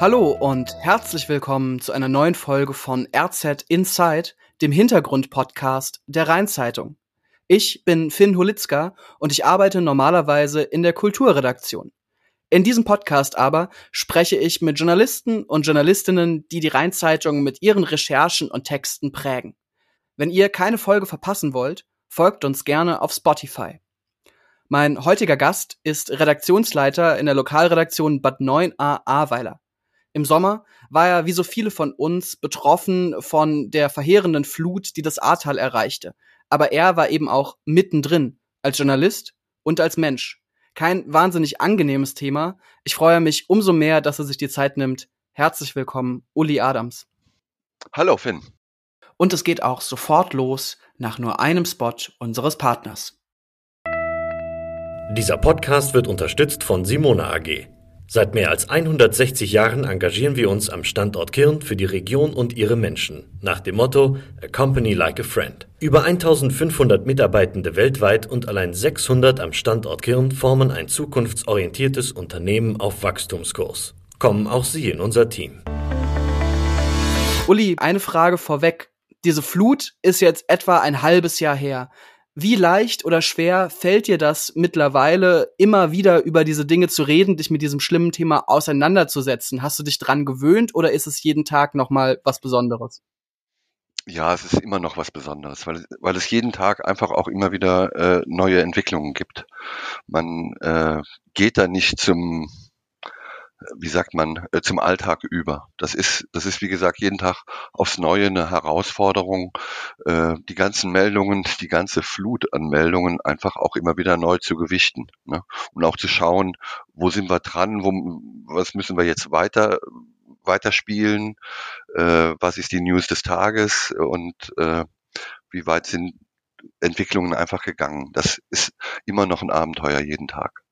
Hallo und herzlich willkommen zu einer neuen Folge von RZ Inside, dem Hintergrund-Podcast der Rheinzeitung. Ich bin Finn Holitzka und ich arbeite normalerweise in der Kulturredaktion. In diesem Podcast aber spreche ich mit Journalisten und Journalistinnen, die die Rheinzeitung mit ihren Recherchen und Texten prägen. Wenn ihr keine Folge verpassen wollt, folgt uns gerne auf Spotify. Mein heutiger Gast ist Redaktionsleiter in der Lokalredaktion Bad 9a Ahrweiler. Im Sommer war er, wie so viele von uns, betroffen von der verheerenden Flut, die das Ahrtal erreichte. Aber er war eben auch mittendrin, als Journalist und als Mensch. Kein wahnsinnig angenehmes Thema. Ich freue mich umso mehr, dass er sich die Zeit nimmt. Herzlich willkommen, Uli Adams. Hallo, Finn. Und es geht auch sofort los nach nur einem Spot unseres Partners. Dieser Podcast wird unterstützt von Simona AG. Seit mehr als 160 Jahren engagieren wir uns am Standort Kirn für die Region und ihre Menschen. Nach dem Motto A Company Like a Friend. Über 1500 Mitarbeitende weltweit und allein 600 am Standort Kirn formen ein zukunftsorientiertes Unternehmen auf Wachstumskurs. Kommen auch Sie in unser Team. Uli, eine Frage vorweg. Diese Flut ist jetzt etwa ein halbes Jahr her. Wie leicht oder schwer fällt dir das mittlerweile, immer wieder über diese Dinge zu reden, dich mit diesem schlimmen Thema auseinanderzusetzen? Hast du dich dran gewöhnt oder ist es jeden Tag nochmal was Besonderes? Ja, es ist immer noch was Besonderes, weil, weil es jeden Tag einfach auch immer wieder äh, neue Entwicklungen gibt. Man äh, geht da nicht zum wie sagt man, äh, zum Alltag über. Das ist, das ist wie gesagt jeden Tag aufs Neue eine Herausforderung, äh, die ganzen Meldungen, die ganze Flut an Meldungen einfach auch immer wieder neu zu gewichten ne? und auch zu schauen, wo sind wir dran, wo, was müssen wir jetzt weiter weiterspielen, äh, was ist die News des Tages und äh, wie weit sind Entwicklungen einfach gegangen. Das ist immer noch ein Abenteuer jeden Tag.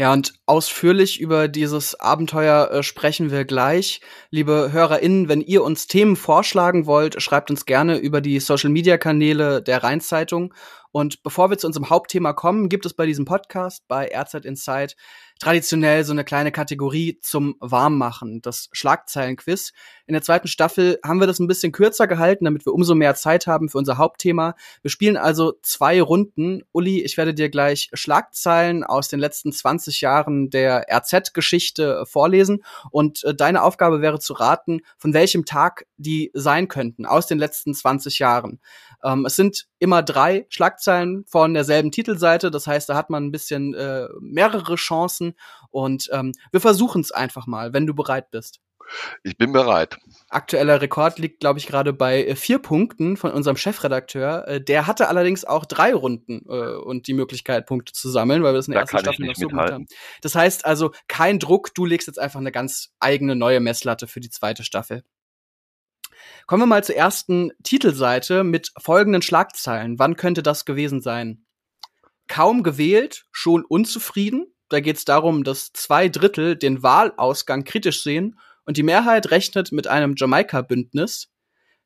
Ja, und ausführlich über dieses Abenteuer äh, sprechen wir gleich. Liebe HörerInnen, wenn ihr uns Themen vorschlagen wollt, schreibt uns gerne über die Social Media Kanäle der Rheinzeitung. Und bevor wir zu unserem Hauptthema kommen, gibt es bei diesem Podcast bei RZ Insight traditionell so eine kleine Kategorie zum Warmmachen, das Schlagzeilenquiz. In der zweiten Staffel haben wir das ein bisschen kürzer gehalten, damit wir umso mehr Zeit haben für unser Hauptthema. Wir spielen also zwei Runden. Uli, ich werde dir gleich Schlagzeilen aus den letzten 20 Jahren der RZ-Geschichte vorlesen und äh, deine Aufgabe wäre zu raten, von welchem Tag die sein könnten aus den letzten 20 Jahren. Ähm, es sind immer drei Schlagzeilen von derselben Titelseite, das heißt, da hat man ein bisschen äh, mehrere Chancen und ähm, wir versuchen es einfach mal, wenn du bereit bist. Ich bin bereit. Aktueller Rekord liegt, glaube ich, gerade bei äh, vier Punkten von unserem Chefredakteur. Äh, der hatte allerdings auch drei Runden äh, und die Möglichkeit, Punkte zu sammeln, weil wir das in der da ersten Staffel noch so gemacht haben. Das heißt also, kein Druck, du legst jetzt einfach eine ganz eigene neue Messlatte für die zweite Staffel. Kommen wir mal zur ersten Titelseite mit folgenden Schlagzeilen. Wann könnte das gewesen sein? Kaum gewählt, schon unzufrieden. Da geht es darum, dass zwei Drittel den Wahlausgang kritisch sehen und die Mehrheit rechnet mit einem Jamaika-Bündnis.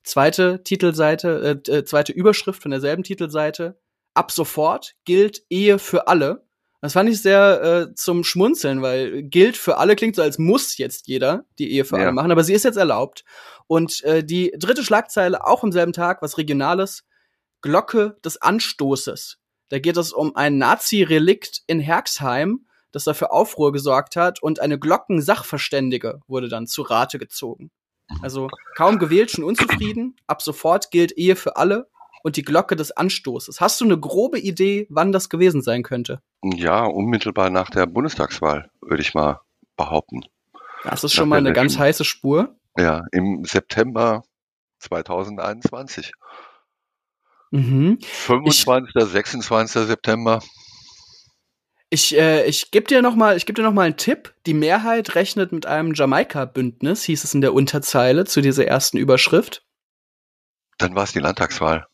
Zweite Titelseite, äh, äh, zweite Überschrift von derselben Titelseite. Ab sofort gilt Ehe für alle. Das fand ich sehr äh, zum Schmunzeln, weil gilt für alle klingt so, als muss jetzt jeder die Ehe für ja. alle machen, aber sie ist jetzt erlaubt. Und äh, die dritte Schlagzeile, auch am selben Tag, was Regionales, Glocke des Anstoßes. Da geht es um ein Nazi-Relikt in Herxheim, das dafür Aufruhr gesorgt hat und eine Glockensachverständige wurde dann zu Rate gezogen. Also kaum gewählt, schon unzufrieden. Ab sofort gilt Ehe für alle und die Glocke des Anstoßes. Hast du eine grobe Idee, wann das gewesen sein könnte? Ja, unmittelbar nach der Bundestagswahl, würde ich mal behaupten. Das ist schon nach mal eine ganz heiße Spur. Ja, im September 2021. Mhm. 25. Ich, 26. September. Ich, äh, ich gebe dir noch mal, ich gebe dir noch mal einen Tipp. Die Mehrheit rechnet mit einem Jamaika-Bündnis, hieß es in der Unterzeile zu dieser ersten Überschrift. Dann war es die Landtagswahl.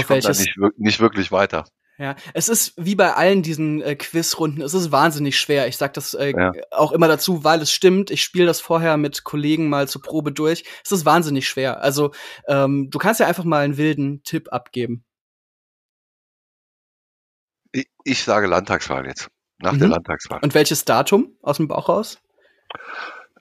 Ich komme da nicht, nicht wirklich weiter. Ja, es ist wie bei allen diesen äh, Quizrunden, es ist wahnsinnig schwer. Ich sag das äh, ja. auch immer dazu, weil es stimmt. Ich spiele das vorher mit Kollegen mal zur Probe durch. Es ist wahnsinnig schwer. Also ähm, du kannst ja einfach mal einen wilden Tipp abgeben. Ich, ich sage Landtagswahl jetzt. Nach mhm. der Landtagswahl. Und welches Datum aus dem Bauch raus?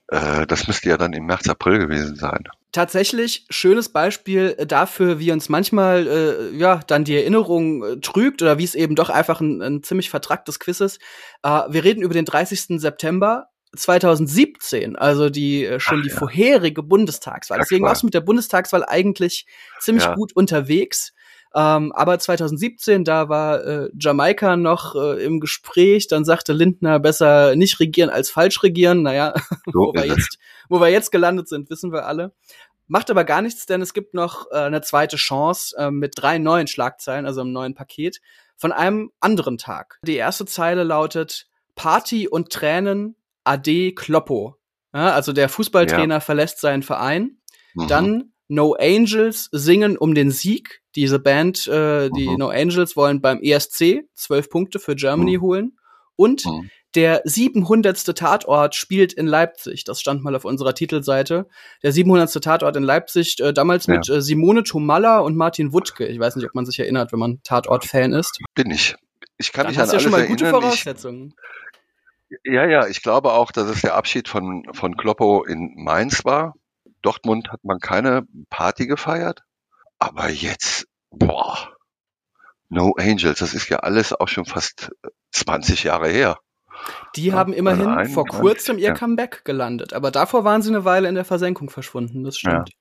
Äh, das müsste ja dann im März, April gewesen sein. Tatsächlich schönes Beispiel dafür, wie uns manchmal äh, ja dann die Erinnerung äh, trügt oder wie es eben doch einfach ein, ein ziemlich vertracktes Quiz ist. Äh, wir reden über den 30. September 2017, also die äh, schon Ach, die ja. vorherige Bundestagswahl. Deswegen warst du mit der Bundestagswahl eigentlich ziemlich ja. gut unterwegs. Ähm, aber 2017, da war äh, Jamaika noch äh, im Gespräch, dann sagte Lindner besser nicht regieren als falsch regieren. Naja, so wo, wir jetzt, wo wir jetzt gelandet sind, wissen wir alle. Macht aber gar nichts, denn es gibt noch äh, eine zweite Chance äh, mit drei neuen Schlagzeilen, also einem neuen Paket, von einem anderen Tag. Die erste Zeile lautet Party und Tränen, Ade Kloppo. Ja, also der Fußballtrainer ja. verlässt seinen Verein. Mhm. Dann No Angels singen um den Sieg. Diese Band, äh, die mhm. No Angels, wollen beim ESC zwölf Punkte für Germany mhm. holen. Und mhm. der 700. Tatort spielt in Leipzig. Das stand mal auf unserer Titelseite. Der 700. Tatort in Leipzig, äh, damals ja. mit äh, Simone Tomalla und Martin Wuttke. Ich weiß nicht, ob man sich erinnert, wenn man Tatort-Fan ist. Bin ich. Ich kann Dann mich an alles ja schon mal erinnern. gute Voraussetzungen. Ich, ja, ja, ich glaube auch, dass es der Abschied von, von Kloppo in Mainz war. Dortmund hat man keine Party gefeiert. Aber jetzt, boah, No Angels, das ist ja alles auch schon fast 20 Jahre her. Die ja, haben immerhin ein, vor kurzem ihr ja. Comeback gelandet, aber davor waren sie eine Weile in der Versenkung verschwunden, das stimmt.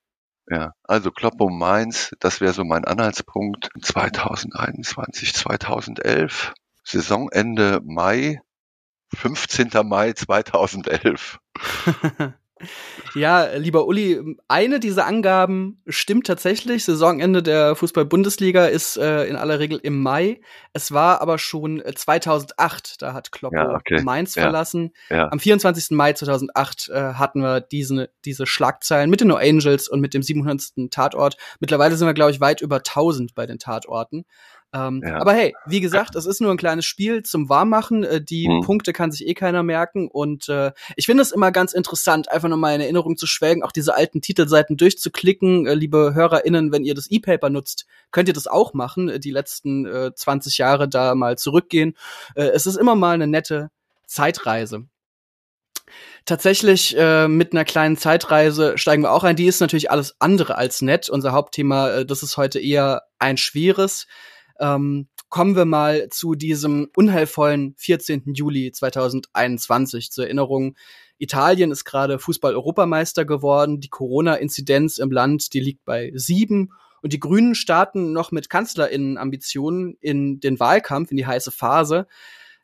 Ja, ja. also Kloppo Mainz, das wäre so mein Anhaltspunkt. 2021, 2011, Saisonende Mai, 15. Mai 2011. Ja, lieber Uli, eine dieser Angaben stimmt tatsächlich. Saisonende der Fußball-Bundesliga ist äh, in aller Regel im Mai. Es war aber schon 2008, äh, da hat Kloppo ja, okay. Mainz ja. verlassen. Ja. Am 24. Mai 2008 äh, hatten wir diese, diese Schlagzeilen mit den No Angels und mit dem 700. Tatort. Mittlerweile sind wir, glaube ich, weit über 1000 bei den Tatorten. Ähm, ja. Aber hey, wie gesagt, es ist nur ein kleines Spiel zum Warmmachen. Äh, die mhm. Punkte kann sich eh keiner merken. Und äh, ich finde es immer ganz interessant, einfach nochmal in Erinnerung zu schwelgen, auch diese alten Titelseiten durchzuklicken. Äh, liebe HörerInnen, wenn ihr das E-Paper nutzt, könnt ihr das auch machen. Äh, die letzten äh, 20 Jahre da mal zurückgehen. Äh, es ist immer mal eine nette Zeitreise. Tatsächlich äh, mit einer kleinen Zeitreise steigen wir auch ein. Die ist natürlich alles andere als nett. Unser Hauptthema, äh, das ist heute eher ein schweres. Ähm, kommen wir mal zu diesem unheilvollen 14. Juli 2021. Zur Erinnerung, Italien ist gerade Fußball-Europameister geworden. Die Corona-Inzidenz im Land, die liegt bei sieben. Und die Grünen starten noch mit KanzlerInnen-Ambitionen in den Wahlkampf, in die heiße Phase.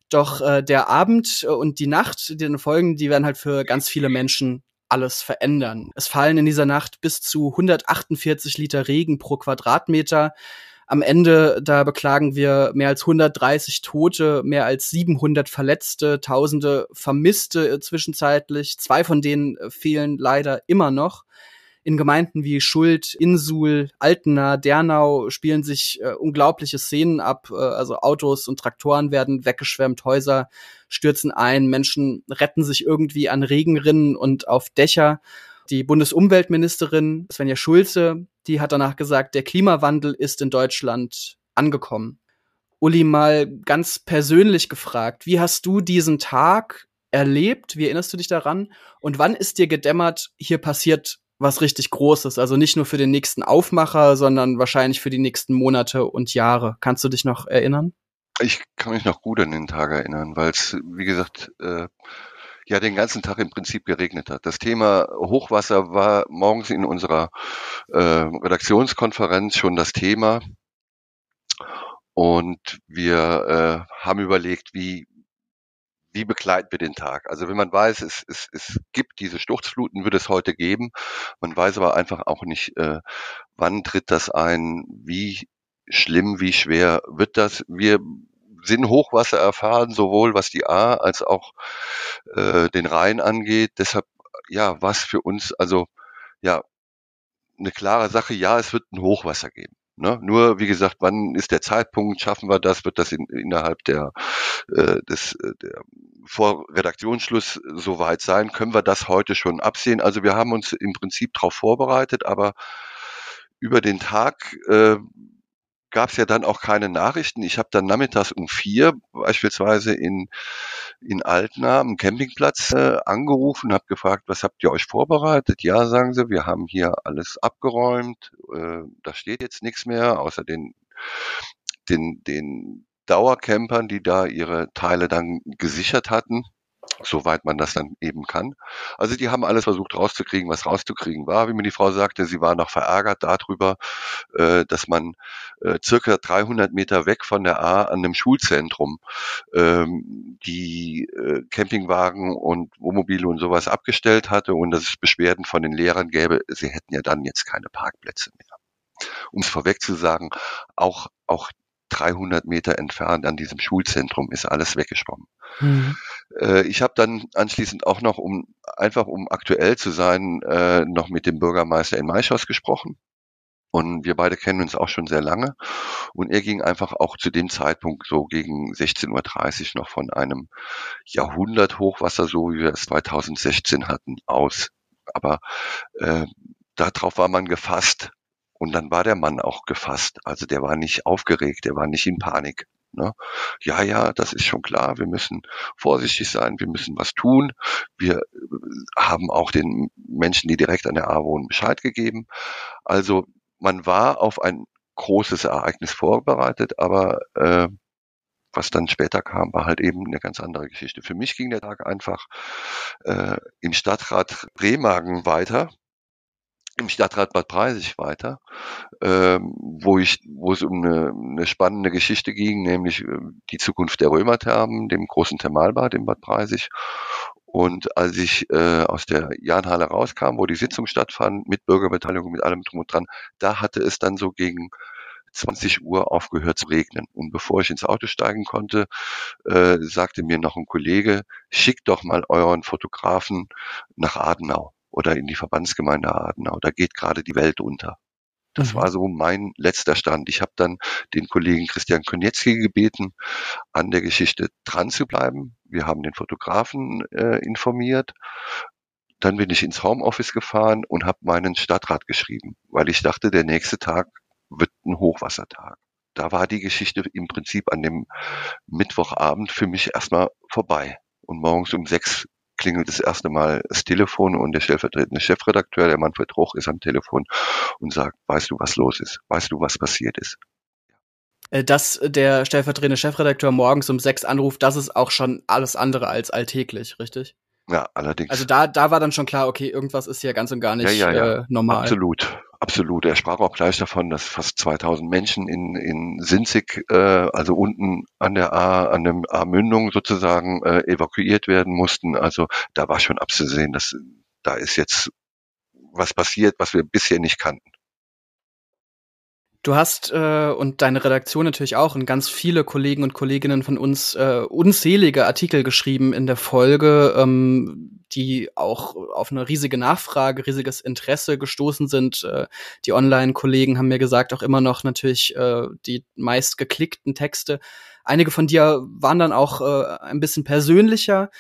Doch äh, der Abend und die Nacht, die den folgen, die werden halt für ganz viele Menschen alles verändern. Es fallen in dieser Nacht bis zu 148 Liter Regen pro Quadratmeter. Am Ende, da beklagen wir mehr als 130 Tote, mehr als 700 Verletzte, Tausende Vermisste äh, zwischenzeitlich. Zwei von denen äh, fehlen leider immer noch. In Gemeinden wie Schuld, Insul, Altena, Dernau spielen sich äh, unglaubliche Szenen ab. Äh, also Autos und Traktoren werden weggeschwemmt, Häuser stürzen ein, Menschen retten sich irgendwie an Regenrinnen und auf Dächer. Die Bundesumweltministerin Svenja Schulze, die hat danach gesagt, der Klimawandel ist in Deutschland angekommen. Uli, mal ganz persönlich gefragt, wie hast du diesen Tag erlebt? Wie erinnerst du dich daran? Und wann ist dir gedämmert, hier passiert was richtig Großes? Also nicht nur für den nächsten Aufmacher, sondern wahrscheinlich für die nächsten Monate und Jahre. Kannst du dich noch erinnern? Ich kann mich noch gut an den Tag erinnern, weil es, wie gesagt, äh, ja den ganzen Tag im Prinzip geregnet hat. Das Thema Hochwasser war morgens in unserer äh, Redaktionskonferenz schon das Thema. Und wir äh, haben überlegt, wie, wie begleiten wir den Tag? Also wenn man weiß, es, es, es gibt diese Sturzfluten, wird es heute geben. Man weiß aber einfach auch nicht, äh, wann tritt das ein, wie schlimm, wie schwer wird das. Wir sind Hochwasser erfahren, sowohl was die A als auch äh, den Rhein angeht. Deshalb, ja, was für uns, also ja, eine klare Sache, ja, es wird ein Hochwasser geben. Ne? Nur, wie gesagt, wann ist der Zeitpunkt, schaffen wir das, wird das in, innerhalb der, äh, des, äh, der vor Redaktionsschluss soweit sein, können wir das heute schon absehen. Also wir haben uns im Prinzip darauf vorbereitet, aber über den Tag äh, gab es ja dann auch keine Nachrichten. Ich habe dann nachmittags um vier beispielsweise in, in Altena am Campingplatz äh, angerufen, habe gefragt, was habt ihr euch vorbereitet? Ja, sagen sie, wir haben hier alles abgeräumt, äh, da steht jetzt nichts mehr, außer den, den, den Dauercampern, die da ihre Teile dann gesichert hatten soweit man das dann eben kann. Also die haben alles versucht rauszukriegen, was rauszukriegen war. Wie mir die Frau sagte, sie war noch verärgert darüber, äh, dass man äh, circa 300 Meter weg von der A an einem Schulzentrum ähm, die äh, Campingwagen und Wohnmobile und sowas abgestellt hatte und dass es Beschwerden von den Lehrern gäbe, sie hätten ja dann jetzt keine Parkplätze mehr. Um es vorweg zu sagen, auch, auch 300 Meter entfernt an diesem Schulzentrum ist alles weggeschwommen. Mhm. Äh, ich habe dann anschließend auch noch, um einfach um aktuell zu sein, äh, noch mit dem Bürgermeister in Maischoss gesprochen. Und wir beide kennen uns auch schon sehr lange. Und er ging einfach auch zu dem Zeitpunkt so gegen 16.30 Uhr noch von einem Jahrhunderthochwasser, so wie wir es 2016 hatten, aus. Aber äh, darauf war man gefasst. Und dann war der Mann auch gefasst. Also der war nicht aufgeregt, der war nicht in Panik. Ne? Ja, ja, das ist schon klar. Wir müssen vorsichtig sein. Wir müssen was tun. Wir äh, haben auch den Menschen, die direkt an der A wohnen, Bescheid gegeben. Also man war auf ein großes Ereignis vorbereitet, aber äh, was dann später kam, war halt eben eine ganz andere Geschichte. Für mich ging der Tag einfach äh, im Stadtrat Remagen weiter im Stadtrat Bad Preisig weiter, ähm, wo ich, wo es um eine, eine spannende Geschichte ging, nämlich äh, die Zukunft der Römerthermen, dem großen Thermalbad in Bad Preisig. Und als ich äh, aus der Jahnhalle rauskam, wo die Sitzung stattfand, mit Bürgerbeteiligung, mit allem drum und dran, da hatte es dann so gegen 20 Uhr aufgehört zu regnen. Und bevor ich ins Auto steigen konnte, äh, sagte mir noch ein Kollege, schickt doch mal euren Fotografen nach Adenau oder in die Verbandsgemeinde Adenau. Da geht gerade die Welt unter. Das mhm. war so mein letzter Stand. Ich habe dann den Kollegen Christian Konietzki gebeten, an der Geschichte dran zu bleiben. Wir haben den Fotografen äh, informiert. Dann bin ich ins Homeoffice gefahren und habe meinen Stadtrat geschrieben, weil ich dachte, der nächste Tag wird ein Hochwassertag. Da war die Geschichte im Prinzip an dem Mittwochabend für mich erstmal vorbei. Und morgens um sechs klingelt das erste Mal das Telefon und der stellvertretende Chefredakteur, der Manfred Roch, ist am Telefon und sagt, weißt du, was los ist? Weißt du, was passiert ist? Äh, dass der stellvertretende Chefredakteur morgens um sechs anruft, das ist auch schon alles andere als alltäglich, richtig? Ja, allerdings. Also da, da war dann schon klar, okay, irgendwas ist hier ganz und gar nicht ja, ja, ja. Äh, normal. Absolut, absolut. Er sprach auch gleich davon, dass fast 2000 Menschen in, in Sinzig, äh, also unten an der A, an der A-Mündung sozusagen, äh, evakuiert werden mussten. Also da war schon abzusehen, dass da ist jetzt was passiert, was wir bisher nicht kannten. Du hast äh, und deine Redaktion natürlich auch und ganz viele Kollegen und Kolleginnen von uns äh, unzählige Artikel geschrieben in der Folge, ähm, die auch auf eine riesige Nachfrage, riesiges Interesse gestoßen sind. Äh, die Online-Kollegen haben mir gesagt, auch immer noch natürlich äh, die meist geklickten Texte. Einige von dir waren dann auch äh, ein bisschen persönlicher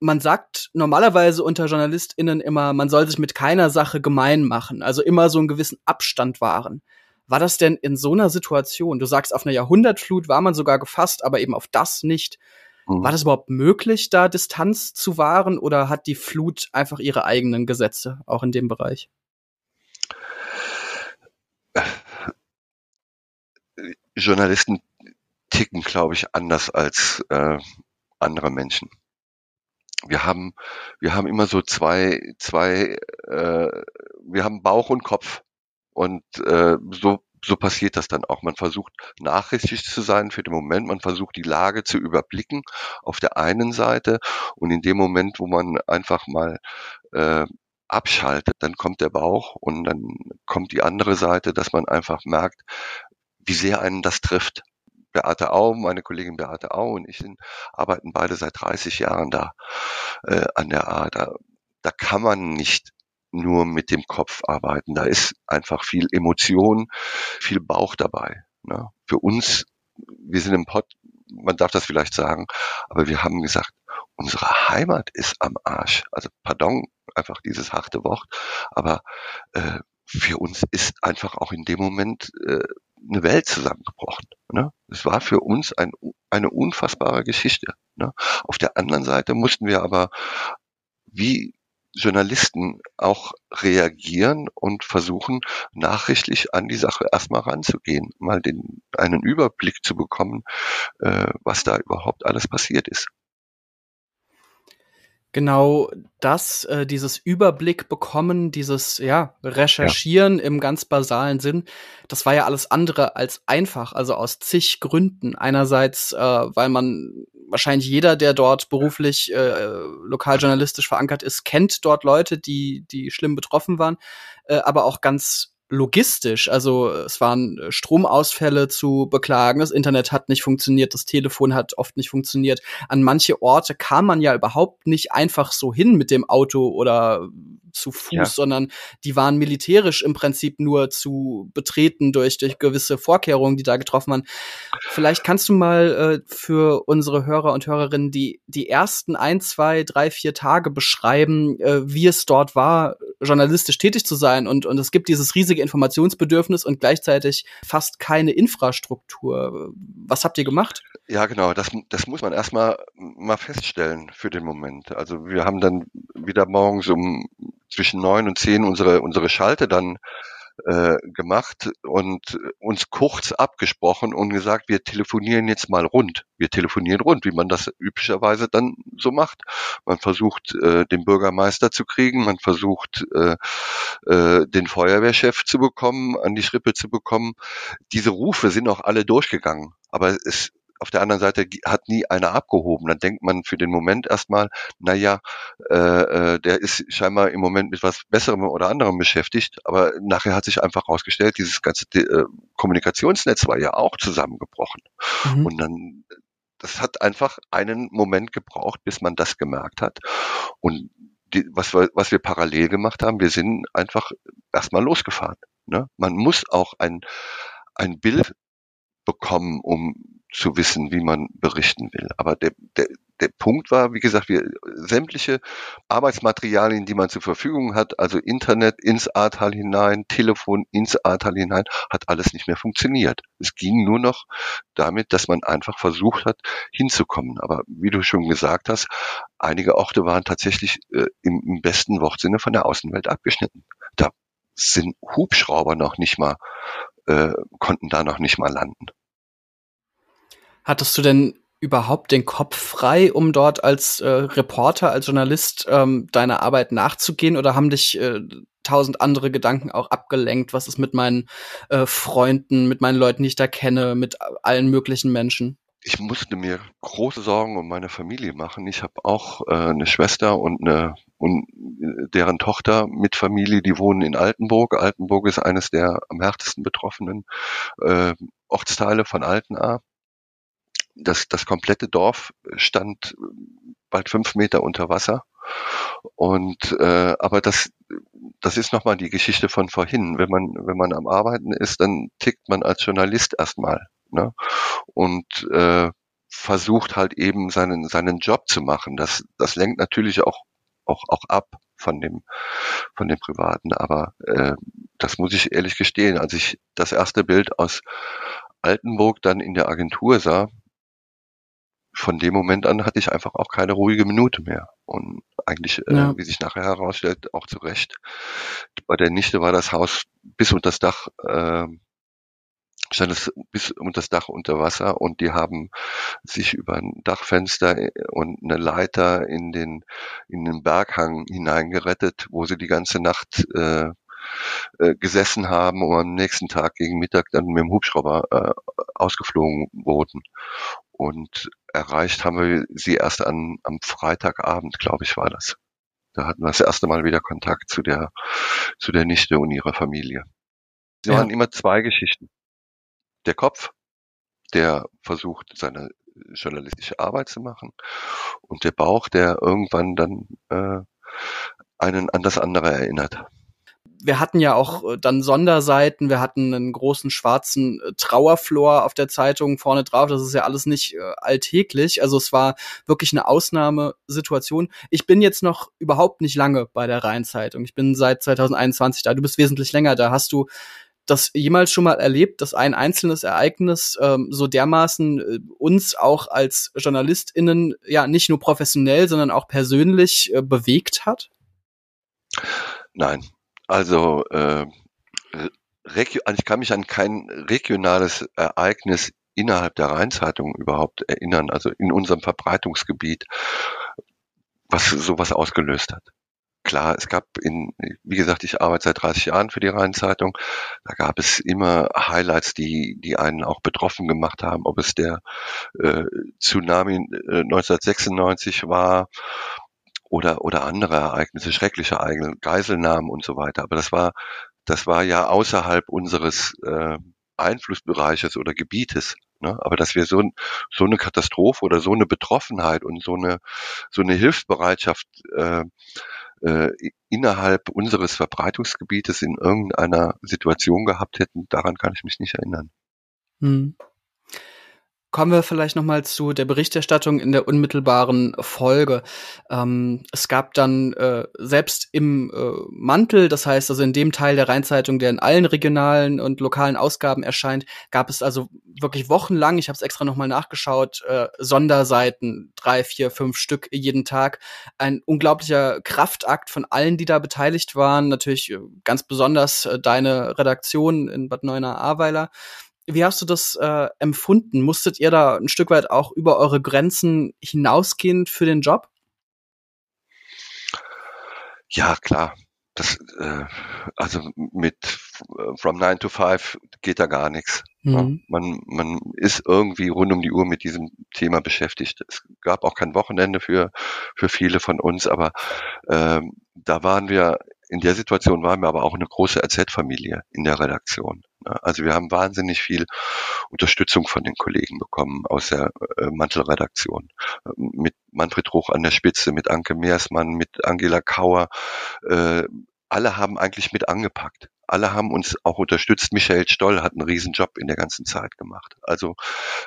man sagt normalerweise unter JournalistInnen immer, man soll sich mit keiner Sache gemein machen, also immer so einen gewissen Abstand wahren. War das denn in so einer Situation, du sagst, auf einer Jahrhundertflut war man sogar gefasst, aber eben auf das nicht. Mhm. War das überhaupt möglich, da Distanz zu wahren oder hat die Flut einfach ihre eigenen Gesetze, auch in dem Bereich? Journalisten ticken, glaube ich, anders als äh, andere Menschen. Wir haben, wir haben immer so zwei, zwei, äh, wir haben Bauch und Kopf. Und äh, so, so passiert das dann auch. Man versucht nachrichtig zu sein für den Moment, man versucht die Lage zu überblicken auf der einen Seite und in dem Moment, wo man einfach mal äh, abschaltet, dann kommt der Bauch und dann kommt die andere Seite, dass man einfach merkt, wie sehr einen das trifft. Beate Au, meine Kollegin Beate Au und ich sind, arbeiten beide seit 30 Jahren da äh, an der A. Da, da kann man nicht nur mit dem Kopf arbeiten. Da ist einfach viel Emotion, viel Bauch dabei. Ne? Für uns, wir sind im Pott, man darf das vielleicht sagen, aber wir haben gesagt, unsere Heimat ist am Arsch. Also pardon, einfach dieses harte Wort, aber äh, für uns ist einfach auch in dem Moment äh, eine Welt zusammengebrochen. Ne? Es war für uns ein, eine unfassbare Geschichte. Ne? Auf der anderen Seite mussten wir aber wie Journalisten auch reagieren und versuchen, nachrichtlich an die Sache erstmal ranzugehen, mal den, einen Überblick zu bekommen, äh, was da überhaupt alles passiert ist genau das, äh, dieses Überblick bekommen, dieses ja Recherchieren ja. im ganz basalen Sinn, das war ja alles andere als einfach, also aus zig Gründen. Einerseits, äh, weil man wahrscheinlich jeder, der dort beruflich äh, lokaljournalistisch verankert ist, kennt dort Leute, die die schlimm betroffen waren, äh, aber auch ganz logistisch. Also es waren äh, Stromausfälle zu beklagen, das Internet hat nicht funktioniert, das Telefon hat oft nicht funktioniert. An manche Orte kam man ja überhaupt nicht einfach so hin mit dem Auto oder zu Fuß, ja. sondern die waren militärisch im Prinzip nur zu betreten durch, durch gewisse Vorkehrungen, die da getroffen waren. Vielleicht kannst du mal äh, für unsere Hörer und Hörerinnen die, die ersten ein, zwei, drei, vier Tage beschreiben, äh, wie es dort war, journalistisch tätig zu sein. Und, und es gibt dieses riesige Informationsbedürfnis und gleichzeitig fast keine Infrastruktur. Was habt ihr gemacht? Ja, genau. Das, das muss man erstmal mal feststellen für den Moment. Also wir haben dann wieder morgens um zwischen neun und zehn unsere, unsere Schalte dann äh, gemacht und uns kurz abgesprochen und gesagt, wir telefonieren jetzt mal rund. Wir telefonieren rund, wie man das üblicherweise dann so macht. Man versucht, äh, den Bürgermeister zu kriegen, man versucht, äh, äh, den Feuerwehrchef zu bekommen, an die Schrippe zu bekommen. Diese Rufe sind auch alle durchgegangen. Aber es auf der anderen Seite hat nie einer abgehoben. Dann denkt man für den Moment erstmal, naja, äh, äh, der ist scheinbar im Moment mit was Besserem oder anderem beschäftigt, aber nachher hat sich einfach herausgestellt, dieses ganze äh, Kommunikationsnetz war ja auch zusammengebrochen. Mhm. Und dann, das hat einfach einen Moment gebraucht, bis man das gemerkt hat. Und die, was, wir, was wir parallel gemacht haben, wir sind einfach erstmal losgefahren. Ne? Man muss auch ein, ein Bild bekommen, um zu wissen, wie man berichten will. Aber der, der, der Punkt war, wie gesagt, wir sämtliche Arbeitsmaterialien, die man zur Verfügung hat, also Internet ins Ahrtal hinein, Telefon ins Ahrtal hinein, hat alles nicht mehr funktioniert. Es ging nur noch damit, dass man einfach versucht hat, hinzukommen. Aber wie du schon gesagt hast, einige Orte waren tatsächlich äh, im, im besten Wortsinne von der Außenwelt abgeschnitten. Da sind Hubschrauber noch nicht mal, äh, konnten da noch nicht mal landen. Hattest du denn überhaupt den Kopf frei, um dort als äh, Reporter, als Journalist ähm, deiner Arbeit nachzugehen oder haben dich äh, tausend andere Gedanken auch abgelenkt? Was ist mit meinen äh, Freunden, mit meinen Leuten, die ich da kenne, mit allen möglichen Menschen? Ich musste mir große Sorgen um meine Familie machen. Ich habe auch äh, eine Schwester und eine und äh, deren Tochter mit Familie, die wohnen in Altenburg. Altenburg ist eines der am härtesten betroffenen äh, Ortsteile von Altenaar das, das komplette Dorf stand bald fünf Meter unter Wasser. Und äh, aber das, das ist nochmal die Geschichte von vorhin. Wenn man, wenn man am Arbeiten ist, dann tickt man als Journalist erstmal. Ne? Und äh, versucht halt eben seinen, seinen Job zu machen. Das, das lenkt natürlich auch, auch, auch ab von dem, von dem Privaten. Aber äh, das muss ich ehrlich gestehen. Als ich das erste Bild aus Altenburg dann in der Agentur sah, von dem Moment an hatte ich einfach auch keine ruhige Minute mehr. Und eigentlich, äh, ja. äh, wie sich nachher herausstellt, auch zu Recht. Bei der Nichte war das Haus bis unter das Dach, äh, stand es bis unter das Dach unter Wasser und die haben sich über ein Dachfenster äh, und eine Leiter in den, in den Berghang hineingerettet, wo sie die ganze Nacht äh, äh, gesessen haben und am nächsten Tag gegen Mittag dann mit dem Hubschrauber äh, ausgeflogen wurden. Und erreicht haben wir sie erst an, am Freitagabend, glaube ich, war das. Da hatten wir das erste Mal wieder Kontakt zu der, zu der Nichte und ihrer Familie. Sie ja. waren immer zwei Geschichten. Der Kopf, der versucht, seine journalistische Arbeit zu machen, und der Bauch, der irgendwann dann äh, einen an das andere erinnert wir hatten ja auch äh, dann Sonderseiten, wir hatten einen großen schwarzen äh, Trauerflor auf der Zeitung vorne drauf. Das ist ja alles nicht äh, alltäglich. Also es war wirklich eine Ausnahmesituation. Ich bin jetzt noch überhaupt nicht lange bei der Rheinzeitung. Ich bin seit 2021 da. Du bist wesentlich länger da. Hast du das jemals schon mal erlebt, dass ein einzelnes Ereignis ähm, so dermaßen äh, uns auch als JournalistInnen ja nicht nur professionell, sondern auch persönlich äh, bewegt hat? Nein. Also äh, ich kann mich an kein regionales Ereignis innerhalb der Rheinzeitung überhaupt erinnern, also in unserem Verbreitungsgebiet, was sowas ausgelöst hat. Klar, es gab in, wie gesagt, ich arbeite seit 30 Jahren für die Rheinzeitung. Da gab es immer Highlights, die, die einen auch betroffen gemacht haben, ob es der äh, Tsunami äh, 1996 war oder, oder andere Ereignisse, schreckliche Ereignisse, Geiselnahmen und so weiter. Aber das war, das war ja außerhalb unseres äh, Einflussbereiches oder Gebietes. Ne? Aber dass wir so, so eine Katastrophe oder so eine Betroffenheit und so eine, so eine Hilfsbereitschaft äh, äh, innerhalb unseres Verbreitungsgebietes in irgendeiner Situation gehabt hätten, daran kann ich mich nicht erinnern. Hm. Kommen wir vielleicht noch mal zu der Berichterstattung in der unmittelbaren Folge. Ähm, es gab dann äh, selbst im äh, Mantel, das heißt also in dem Teil der Rheinzeitung, der in allen regionalen und lokalen Ausgaben erscheint, gab es also wirklich wochenlang, ich habe es extra noch mal nachgeschaut, äh, Sonderseiten, drei, vier, fünf Stück jeden Tag. Ein unglaublicher Kraftakt von allen, die da beteiligt waren. Natürlich äh, ganz besonders äh, deine Redaktion in Bad Neuenahr-Ahrweiler. Wie hast du das äh, empfunden? Musstet ihr da ein Stück weit auch über eure Grenzen hinausgehen für den Job? Ja, klar. Das, äh, also mit äh, From 9 to 5 geht da gar nichts. Ne? Mhm. Man, man ist irgendwie rund um die Uhr mit diesem Thema beschäftigt. Es gab auch kein Wochenende für, für viele von uns, aber ähm, da waren wir in der Situation waren wir aber auch eine große RZ-Familie in der Redaktion. Also wir haben wahnsinnig viel Unterstützung von den Kollegen bekommen aus der äh, Mantelredaktion. Mit Manfred Ruch an der Spitze, mit Anke Meersmann, mit Angela Kauer. Äh, alle haben eigentlich mit angepackt. Alle haben uns auch unterstützt. Michael Stoll hat einen Riesenjob in der ganzen Zeit gemacht. Also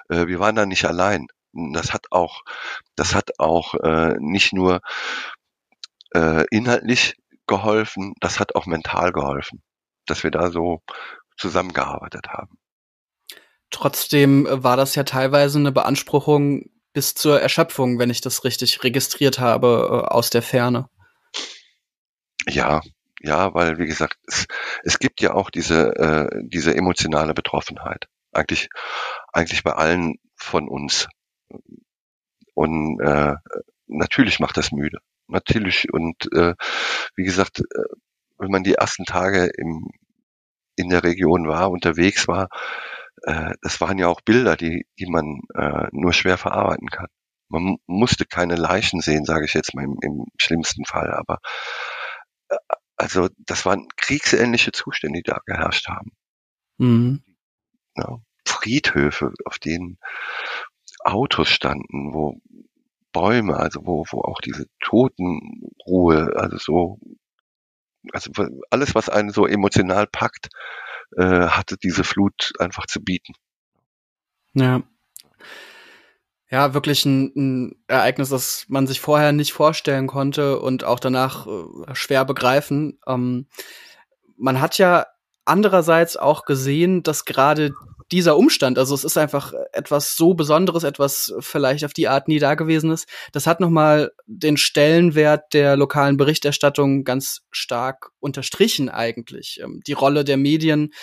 äh, wir waren da nicht allein. Das hat auch, das hat auch nicht nur inhaltlich geholfen, das hat auch mental geholfen, dass wir da so zusammengearbeitet haben. Trotzdem äh, war das ja teilweise eine Beanspruchung bis zur Erschöpfung, wenn ich das richtig registriert habe, äh, aus der Ferne. Ja, ja, weil wie gesagt, es, es gibt ja auch diese äh, diese emotionale Betroffenheit eigentlich eigentlich bei allen von uns und äh, natürlich macht das müde natürlich. Und äh, wie gesagt, äh, wenn man die ersten Tage im, in der Region war, unterwegs war, äh, das waren ja auch Bilder, die, die man äh, nur schwer verarbeiten kann. Man musste keine Leichen sehen, sage ich jetzt mal im, im schlimmsten Fall, aber äh, also das waren kriegsähnliche Zustände, die da geherrscht haben. Mhm. Ja, Friedhöfe, auf denen Autos standen, wo Bäume, also wo, wo auch diese Totenruhe, also so, also alles, was einen so emotional packt, äh, hatte diese Flut einfach zu bieten. Ja. Ja, wirklich ein, ein Ereignis, das man sich vorher nicht vorstellen konnte und auch danach äh, schwer begreifen. Ähm, man hat ja andererseits auch gesehen, dass gerade dieser Umstand, also es ist einfach etwas so Besonderes, etwas vielleicht auf die Art nie dagewesenes, das hat nochmal den Stellenwert der lokalen Berichterstattung ganz stark unterstrichen eigentlich. Ähm, die Rolle der Medien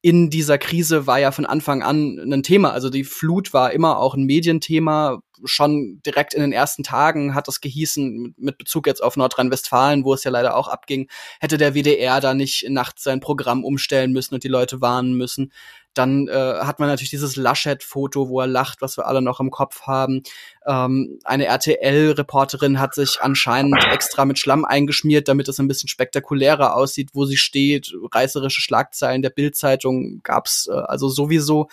in dieser Krise war ja von Anfang an ein Thema. Also die Flut war immer auch ein Medienthema. Schon direkt in den ersten Tagen hat das gehießen, mit Bezug jetzt auf Nordrhein-Westfalen, wo es ja leider auch abging, hätte der WDR da nicht nachts sein Programm umstellen müssen und die Leute warnen müssen. Dann äh, hat man natürlich dieses Laschet-Foto, wo er lacht, was wir alle noch im Kopf haben. Ähm, eine RTL-Reporterin hat sich anscheinend extra mit Schlamm eingeschmiert, damit es ein bisschen spektakulärer aussieht, wo sie steht. Reißerische Schlagzeilen der Bildzeitung gab's äh, also sowieso.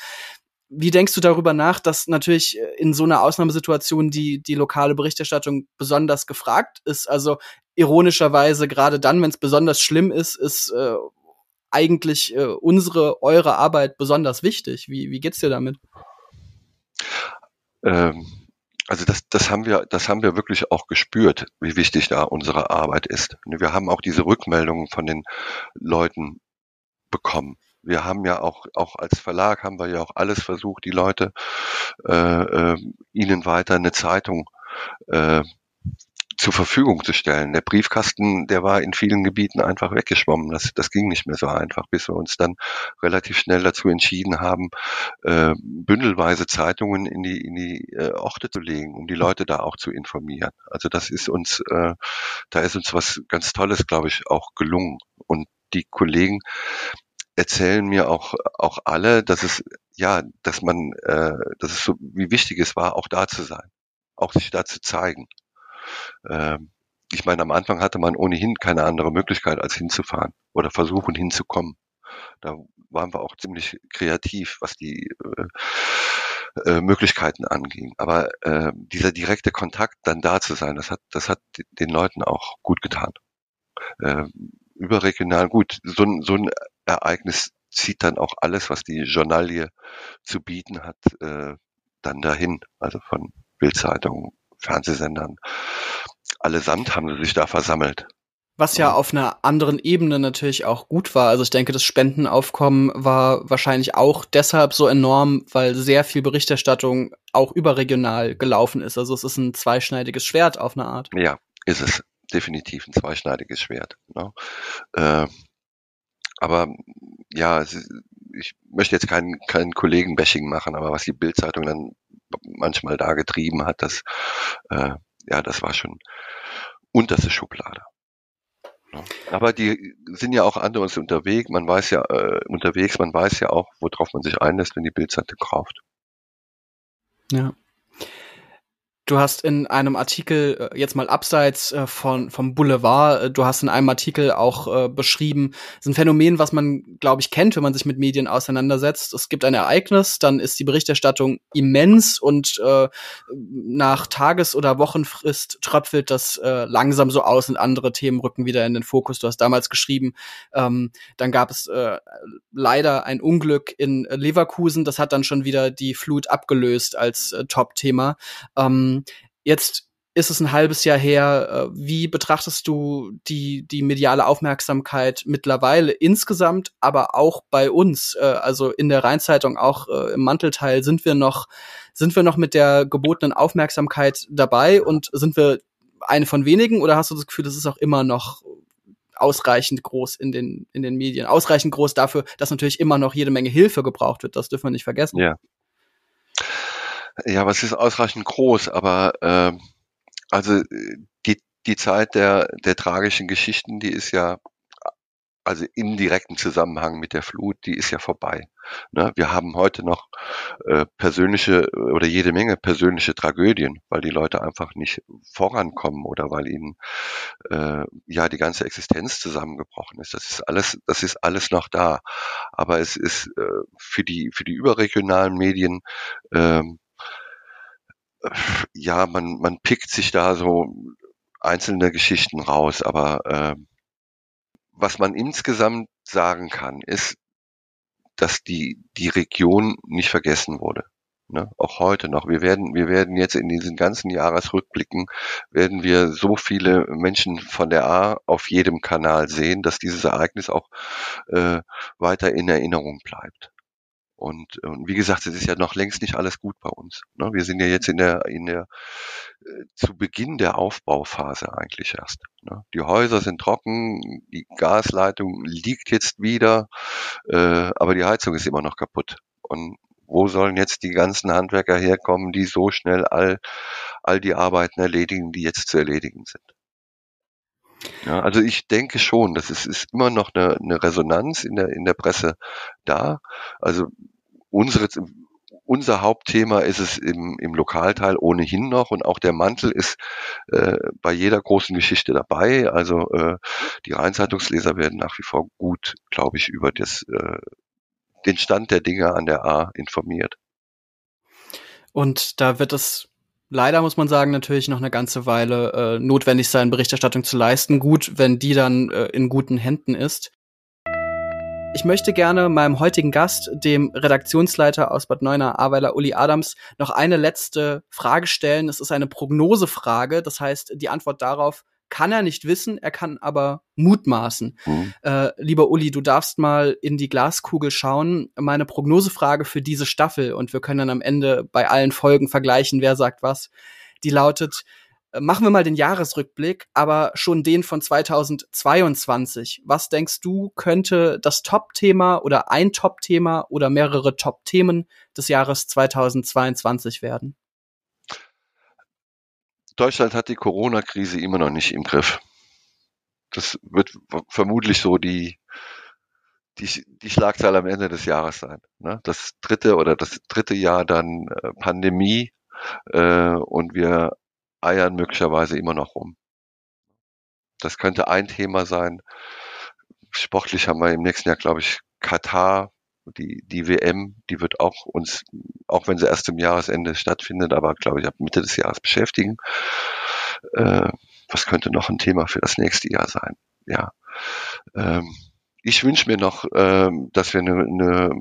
Wie denkst du darüber nach, dass natürlich in so einer Ausnahmesituation die, die lokale Berichterstattung besonders gefragt ist? Also ironischerweise, gerade dann, wenn es besonders schlimm ist, ist äh, eigentlich äh, unsere, eure Arbeit besonders wichtig? Wie, wie geht's dir damit? Ähm, also das, das haben wir, das haben wir wirklich auch gespürt, wie wichtig da unsere Arbeit ist. Wir haben auch diese Rückmeldungen von den Leuten bekommen. Wir haben ja auch, auch als Verlag haben wir ja auch alles versucht, die Leute, äh, äh, ihnen weiter eine Zeitung äh, zur Verfügung zu stellen. Der Briefkasten, der war in vielen Gebieten einfach weggeschwommen. Das, das ging nicht mehr so einfach, bis wir uns dann relativ schnell dazu entschieden haben, äh, bündelweise Zeitungen in die, in die äh, Orte zu legen, um die Leute da auch zu informieren. Also das ist uns, äh, da ist uns was ganz Tolles, glaube ich, auch gelungen. Und die Kollegen erzählen mir auch, auch alle, dass es, ja, dass man, äh, dass es so, wie wichtig es war, auch da zu sein, auch sich da zu zeigen. Ähm, ich meine, am Anfang hatte man ohnehin keine andere Möglichkeit, als hinzufahren oder versuchen hinzukommen. Da waren wir auch ziemlich kreativ, was die äh, äh, Möglichkeiten anging. Aber äh, dieser direkte Kontakt, dann da zu sein, das hat, das hat den Leuten auch gut getan. Äh, überregional gut. So, so ein Ereignis zieht dann auch alles, was die Journalie zu bieten hat, äh, dann dahin. Also von Bildzeitungen, Fernsehsendern. Allesamt haben sie sich da versammelt. Was ja auf einer anderen Ebene natürlich auch gut war. Also ich denke, das Spendenaufkommen war wahrscheinlich auch deshalb so enorm, weil sehr viel Berichterstattung auch überregional gelaufen ist. Also es ist ein zweischneidiges Schwert auf eine Art. Ja, ist es definitiv ein zweischneidiges Schwert. Ne? Äh, aber ja, ich möchte jetzt keinen keinen Kollegen-Bashing machen, aber was die Bildzeitung dann manchmal da getrieben hat, das äh, ja, das war schon unterste Schublade. Ne? Aber die sind ja auch andere unterwegs. Man weiß ja äh, unterwegs, man weiß ja auch, worauf man sich einlässt, wenn die Bildzeitung kauft. Ja. Du hast in einem Artikel, äh, jetzt mal abseits äh, von, vom Boulevard, äh, du hast in einem Artikel auch äh, beschrieben, ist ein Phänomen, was man, glaube ich, kennt, wenn man sich mit Medien auseinandersetzt. Es gibt ein Ereignis, dann ist die Berichterstattung immens und äh, nach Tages- oder Wochenfrist tröpfelt das äh, langsam so aus und andere Themen rücken wieder in den Fokus. Du hast damals geschrieben, ähm, dann gab es äh, leider ein Unglück in Leverkusen, das hat dann schon wieder die Flut abgelöst als äh, Top-Thema. Ähm, jetzt ist es ein halbes Jahr her. Äh, wie betrachtest du die, die mediale Aufmerksamkeit mittlerweile insgesamt, aber auch bei uns? Äh, also in der Rheinzeitung, auch äh, im Mantelteil, sind wir noch, sind wir noch mit der gebotenen Aufmerksamkeit dabei und sind wir eine von wenigen oder hast du das Gefühl, das ist auch immer noch ausreichend groß in den, in den Medien? Ausreichend groß dafür, dass natürlich immer noch jede Menge Hilfe gebraucht wird. Das dürfen wir nicht vergessen. Ja. Ja, was ist ausreichend groß, aber äh, also die, die Zeit der, der tragischen Geschichten, die ist ja, also im direkten Zusammenhang mit der Flut, die ist ja vorbei. Ne? Wir haben heute noch äh, persönliche oder jede Menge persönliche Tragödien, weil die Leute einfach nicht vorankommen oder weil ihnen äh, ja die ganze Existenz zusammengebrochen ist. Das ist alles, das ist alles noch da. Aber es ist äh, für die für die überregionalen Medien ähm, ja, man, man pickt sich da so einzelne Geschichten raus, aber äh, was man insgesamt sagen kann, ist, dass die, die Region nicht vergessen wurde. Ne? Auch heute noch. Wir werden, wir werden jetzt in diesen ganzen Jahresrückblicken, werden wir so viele Menschen von der A auf jedem Kanal sehen, dass dieses Ereignis auch äh, weiter in Erinnerung bleibt. Und, und wie gesagt, es ist ja noch längst nicht alles gut bei uns. Ne? Wir sind ja jetzt in der, in der äh, zu Beginn der Aufbauphase eigentlich erst. Ne? Die Häuser sind trocken, die Gasleitung liegt jetzt wieder, äh, aber die Heizung ist immer noch kaputt. Und wo sollen jetzt die ganzen Handwerker herkommen, die so schnell all, all die Arbeiten erledigen, die jetzt zu erledigen sind? Ja, also ich denke schon, das ist, ist immer noch eine, eine Resonanz in der, in der Presse da. Also unsere, unser Hauptthema ist es im, im Lokalteil ohnehin noch und auch der Mantel ist äh, bei jeder großen Geschichte dabei. Also äh, die Rheinzeitungsleser werden nach wie vor gut, glaube ich, über das, äh, den Stand der Dinge an der A informiert. Und da wird es leider, muss man sagen, natürlich noch eine ganze Weile äh, notwendig sein, Berichterstattung zu leisten. Gut, wenn die dann äh, in guten Händen ist. Ich möchte gerne meinem heutigen Gast, dem Redaktionsleiter aus Bad Neuenahr, Aweiler Uli Adams, noch eine letzte Frage stellen. Es ist eine Prognosefrage, das heißt, die Antwort darauf kann er nicht wissen, er kann aber mutmaßen. Mhm. Äh, lieber Uli, du darfst mal in die Glaskugel schauen. Meine Prognosefrage für diese Staffel, und wir können dann am Ende bei allen Folgen vergleichen, wer sagt was, die lautet, äh, machen wir mal den Jahresrückblick, aber schon den von 2022. Was denkst du, könnte das Top-Thema oder ein Top-Thema oder mehrere Top-Themen des Jahres 2022 werden? Deutschland hat die Corona-Krise immer noch nicht im Griff. Das wird vermutlich so die, die, die Schlagzeile am Ende des Jahres sein. Ne? Das dritte oder das dritte Jahr dann äh, Pandemie äh, und wir eiern möglicherweise immer noch rum. Das könnte ein Thema sein. Sportlich haben wir im nächsten Jahr, glaube ich, Katar, die, die WM, die wird auch uns, auch wenn sie erst im Jahresende stattfindet, aber glaube ich ab Mitte des Jahres beschäftigen. Äh, was könnte noch ein Thema für das nächste Jahr sein? Ja. Ähm, ich wünsche mir noch, ähm, dass wir eine, eine,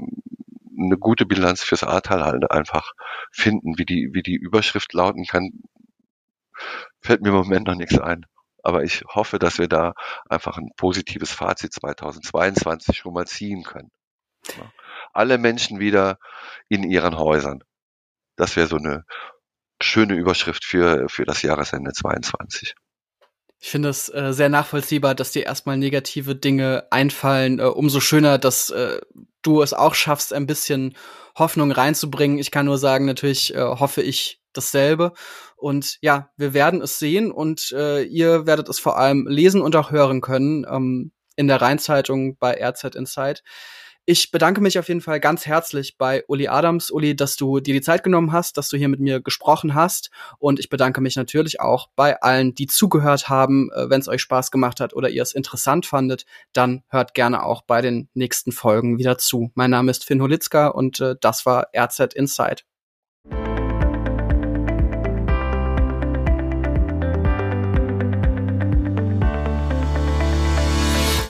eine gute Bilanz fürs Ahrtal halt einfach finden, wie die, wie die Überschrift lauten kann. Fällt mir im Moment noch nichts ein. Aber ich hoffe, dass wir da einfach ein positives Fazit 2022 schon mal ziehen können. Alle Menschen wieder in ihren Häusern. Das wäre so eine schöne Überschrift für, für das Jahresende 22. Ich finde es äh, sehr nachvollziehbar, dass dir erstmal negative Dinge einfallen. Äh, umso schöner, dass äh, du es auch schaffst, ein bisschen Hoffnung reinzubringen. Ich kann nur sagen, natürlich äh, hoffe ich dasselbe. Und ja, wir werden es sehen und äh, ihr werdet es vor allem lesen und auch hören können ähm, in der Rheinzeitung bei RZ Insight. Ich bedanke mich auf jeden Fall ganz herzlich bei Uli Adams. Uli, dass du dir die Zeit genommen hast, dass du hier mit mir gesprochen hast. Und ich bedanke mich natürlich auch bei allen, die zugehört haben. Äh, Wenn es euch Spaß gemacht hat oder ihr es interessant fandet, dann hört gerne auch bei den nächsten Folgen wieder zu. Mein Name ist Finn Holitzka und äh, das war RZ Insight.